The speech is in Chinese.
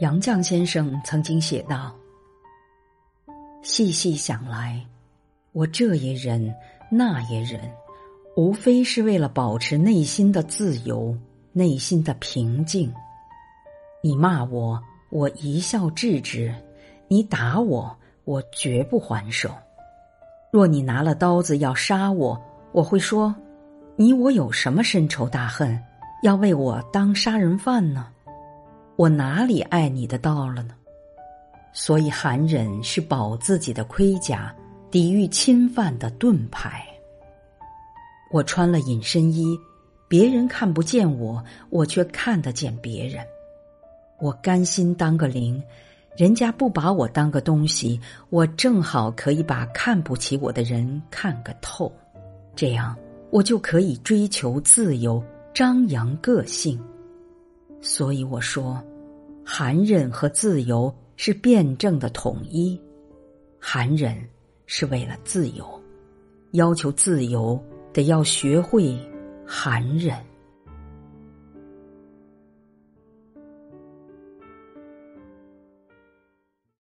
杨绛先生曾经写道：“细细想来，我这也忍，那也忍，无非是为了保持内心的自由，内心的平静。你骂我，我一笑置之；你打我，我绝不还手。若你拿了刀子要杀我，我会说：你我有什么深仇大恨，要为我当杀人犯呢？”我哪里爱你的道了呢？所以寒忍是保自己的盔甲，抵御侵犯的盾牌。我穿了隐身衣，别人看不见我，我却看得见别人。我甘心当个零，人家不把我当个东西，我正好可以把看不起我的人看个透，这样我就可以追求自由，张扬个性。所以我说。寒忍和自由是辩证的统一，寒忍是为了自由，要求自由得要学会寒忍。